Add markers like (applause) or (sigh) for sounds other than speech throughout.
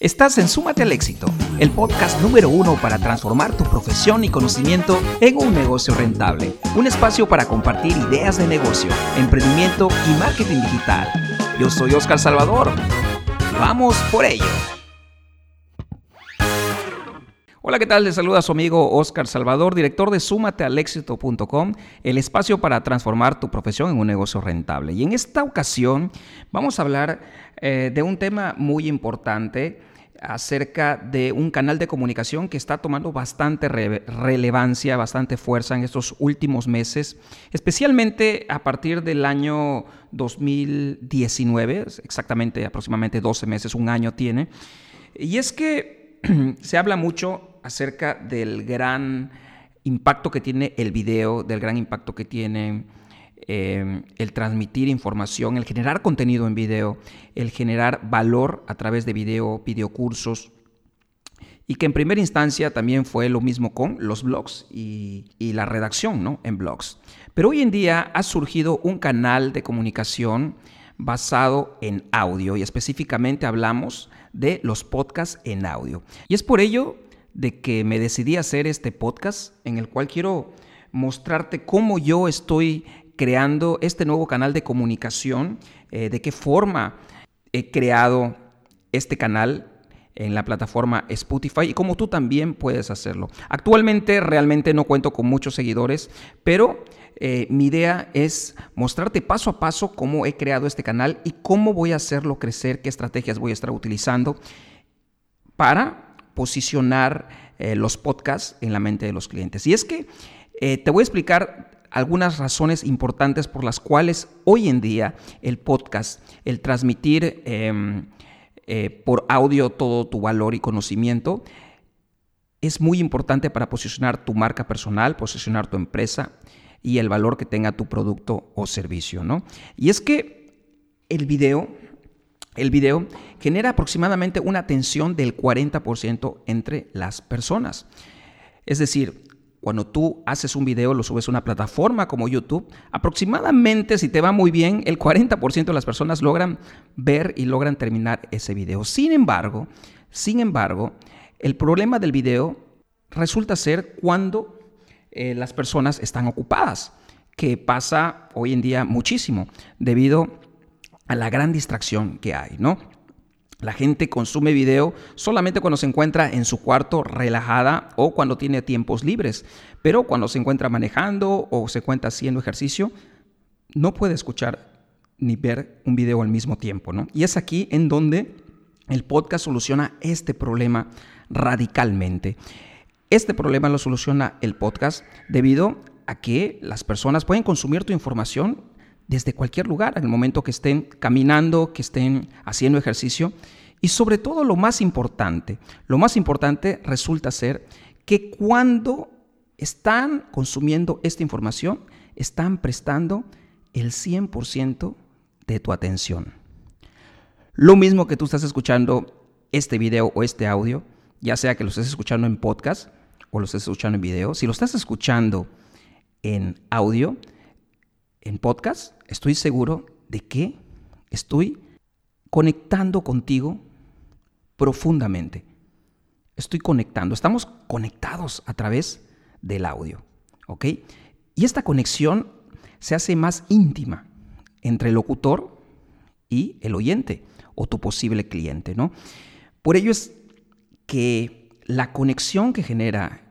Estás en Súmate al Éxito, el podcast número uno para transformar tu profesión y conocimiento en un negocio rentable. Un espacio para compartir ideas de negocio, emprendimiento y marketing digital. Yo soy Oscar Salvador. Vamos por ello. Hola, ¿qué tal? Les saluda su amigo Oscar Salvador, director de súmatealexito.com, el espacio para transformar tu profesión en un negocio rentable. Y en esta ocasión vamos a hablar eh, de un tema muy importante acerca de un canal de comunicación que está tomando bastante relevancia, bastante fuerza en estos últimos meses, especialmente a partir del año 2019, exactamente aproximadamente 12 meses, un año tiene. Y es que (clears throat) se habla mucho acerca del gran impacto que tiene el video, del gran impacto que tiene Em, el transmitir información, el generar contenido en video, el generar valor a través de video, videocursos, y que en primera instancia también fue lo mismo con los blogs y, la redacción ¿no? en blogs. Pero hoy en día ha surgido un canal de comunicación basado en audio y específicamente hablamos de los podcasts en audio. Y es por ello de que me decidí hacer este podcast en el cual quiero mostrarte cómo yo estoy creando este nuevo canal de comunicación, eh, de qué forma he creado este canal en la plataforma Spotify y cómo tú también puedes hacerlo. Actualmente realmente no cuento con muchos seguidores, pero eh, mi idea es mostrarte paso a paso cómo he creado este canal y cómo voy a hacerlo crecer, qué estrategias voy a estar utilizando para posicionar eh, los podcasts en la mente de los clientes. Y es que te voy a explicar algunas razones importantes por las cuales hoy en día el podcast, el transmitir em, eh, por audio todo tu valor y conocimiento, es muy importante para posicionar tu marca personal, posicionar tu empresa y el valor que tenga tu producto o servicio, ¿no? Y es que el video, el video genera aproximadamente una atención del 40% entre las personas. Es decir, cuando tú haces un video, lo subes a una plataforma como YouTube, aproximadamente, si te va muy bien, el 40% de las personas logran ver y logran terminar ese video. Sin embargo, sin embargo, el problema del video resulta ser cuando eh, las personas están ocupadas, que pasa hoy en día muchísimo debido a la gran distracción que hay, ¿no? La gente consume video solamente cuando se encuentra en su cuarto relajada o cuando tiene tiempos libres, pero cuando se encuentra manejando o se encuentra haciendo ejercicio, no puede escuchar ni ver un video al mismo tiempo, ¿no? Y es aquí en donde el podcast soluciona este problema radicalmente. Este problema lo soluciona el podcast debido a que las personas pueden consumir tu información desde cualquier lugar, en el momento que estén caminando, que estén haciendo ejercicio. Y sobre todo lo más importante, lo más importante resulta ser que cuando están consumiendo esta información, están prestando el 100% de tu atención. Lo mismo que tú estás escuchando este video o este audio, ya sea que lo estés escuchando en podcast o lo estés escuchando en video, si lo estás escuchando en audio, en podcast, estoy seguro de que estoy conectando contigo profundamente. Estoy conectando, estamos conectados a través del audio, ¿ok? Y esta conexión se hace más íntima entre el locutor y el oyente o tu posible cliente, ¿no? Por ello es que la conexión que genera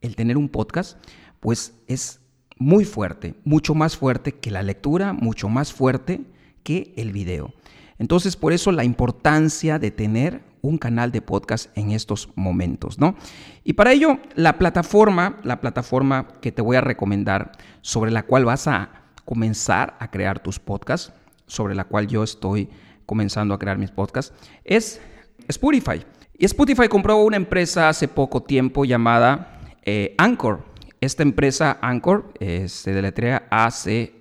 el tener un podcast, pues es muy fuerte, mucho más fuerte que la lectura, mucho más fuerte que el video. Entonces, por eso la importancia de tener un canal de podcast en estos momentos, ¿no? Y para ello, la plataforma, la plataforma que te voy a recomendar, sobre la cual vas a comenzar a crear tus podcasts, sobre la cual yo estoy comenzando a crear mis podcasts, es Spotify. Y Spotify compró una empresa hace poco tiempo llamada eh, Anchor. Esta empresa Anchor eh, se deletrea A-C-H-O-R.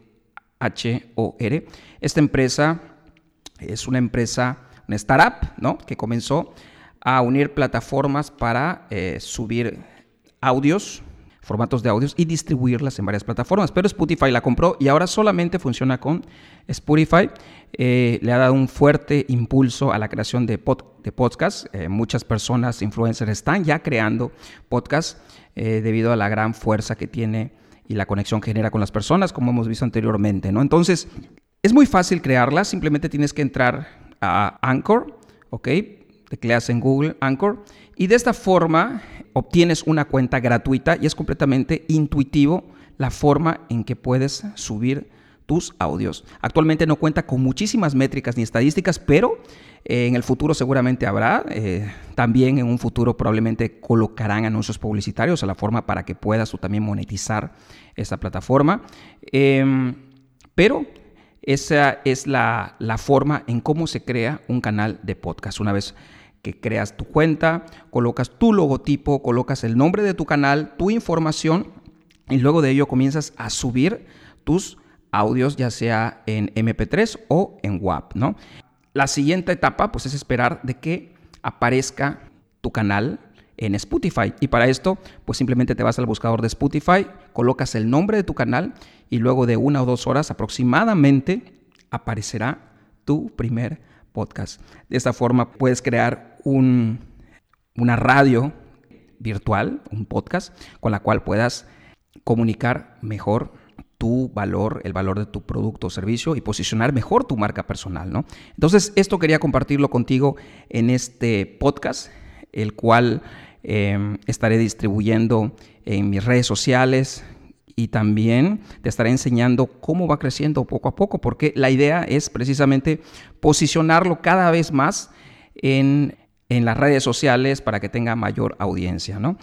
Esta empresa es una empresa, una startup, ¿no? Que comenzó a unir plataformas para eh, subir audios, formatos de audios y distribuirlas en varias plataformas. Pero Spotify la compró y ahora solamente funciona con Spotify. Eh, le ha dado un fuerte impulso a la creación de, de podcasts. Eh, muchas personas, influencers, están ya creando podcasts eh, debido a la gran fuerza que tiene y la conexión que genera con las personas, como hemos visto anteriormente. ¿no? Entonces, es muy fácil crearlas. Simplemente tienes que entrar a Anchor, ¿ok? Tecleas en Google Anchor y de esta forma obtienes una cuenta gratuita y es completamente intuitivo la forma en que puedes subir tus audios. Actualmente no cuenta con muchísimas métricas ni estadísticas, pero eh, en el futuro seguramente habrá. Eh, también en un futuro probablemente colocarán anuncios publicitarios a la forma para que puedas tú también monetizar esa plataforma. Em, pero esa es la, la forma en cómo se crea un canal de podcast. Una vez que creas tu cuenta, colocas tu logotipo, colocas el nombre de tu canal, tu información y luego de ello comienzas a subir tus audios ya sea en MP3 o en WAP, ¿no? La siguiente etapa pues es esperar de que aparezca tu canal en Spotify y para esto pues simplemente te vas al buscador de Spotify, colocas el nombre de tu canal y luego de una o dos horas aproximadamente aparecerá tu primer podcast. De esta forma puedes crear un, una radio virtual, un podcast, con la cual puedas comunicar mejor tu valor, el valor de tu producto o servicio y posicionar mejor tu marca personal, ¿no? Entonces, esto quería compartirlo contigo en este podcast, el cual em, estaré distribuyendo en mis redes sociales, y también te estaré enseñando cómo va creciendo poco a poco, porque la idea es precisamente posicionarlo cada vez más en, las redes sociales para que tenga mayor audiencia. ¿no?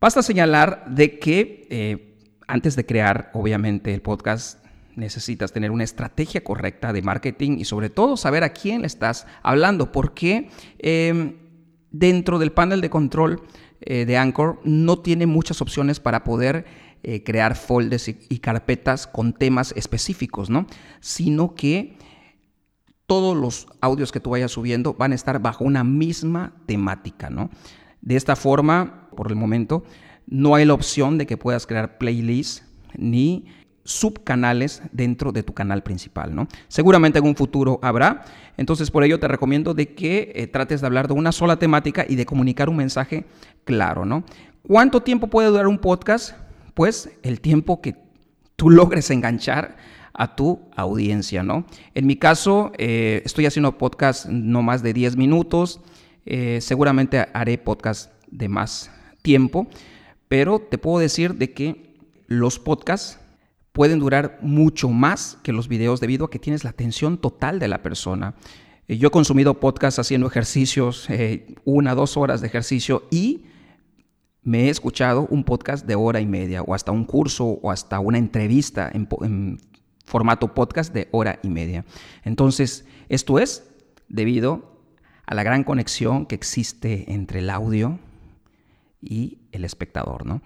Basta señalar de que eh, antes de crear, obviamente, el podcast, necesitas tener una estrategia correcta de marketing y sobre todo saber a quién le estás hablando, porque em, dentro del panel de control eh, de Anchor no tiene muchas opciones para poder eh, crear folders y, carpetas con temas específicos, ¿no? Sino que todos los audios que tú vayas subiendo van a estar bajo una misma temática, ¿no? De esta forma, por el momento, no hay la opción de que puedas crear playlists ni subcanales dentro de tu canal principal, ¿no? Seguramente en un futuro habrá, entonces por ello te recomiendo de que eh, trates de hablar de una sola temática y de comunicar un mensaje claro, ¿no? ¿Cuánto tiempo puede durar un podcast? Pues el tiempo que tú logres enganchar a tu audiencia, ¿no? En mi caso, eh, estoy haciendo podcast no más de 10 minutos, eh, seguramente haré podcast de más tiempo, pero te puedo decir de que los podcasts pueden durar mucho más que los videos debido a que tienes la atención total de la persona. Eh, yo he consumido podcasts haciendo ejercicios, una, dos horas de ejercicio y me he escuchado un podcast de hora y media o hasta un curso o hasta una entrevista en, formato podcast de hora y media. Entonces, esto es debido a la gran conexión que existe entre el audio y el espectador. ¿no?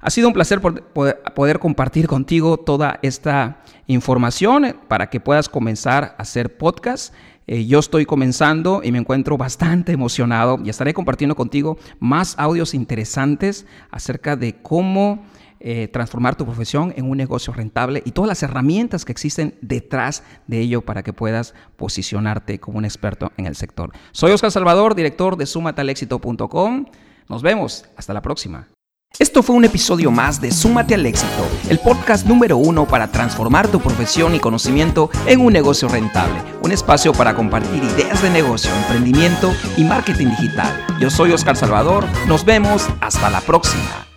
Ha sido un placer poder compartir contigo toda esta información para que puedas comenzar a hacer podcast eh, yo estoy comenzando y me encuentro bastante emocionado y estaré compartiendo contigo más audios interesantes acerca de cómo eh, transformar tu profesión en un negocio rentable y todas las herramientas que existen detrás de ello para que puedas posicionarte como un experto en el sector. Soy Oscar Salvador, director de sumatalexito.com. Nos vemos. Hasta la próxima. Esto fue un episodio más de Súmate al éxito, el podcast número uno para transformar tu profesión y conocimiento en un negocio rentable, un espacio para compartir ideas de negocio, emprendimiento y marketing digital. Yo soy Oscar Salvador, nos vemos hasta la próxima.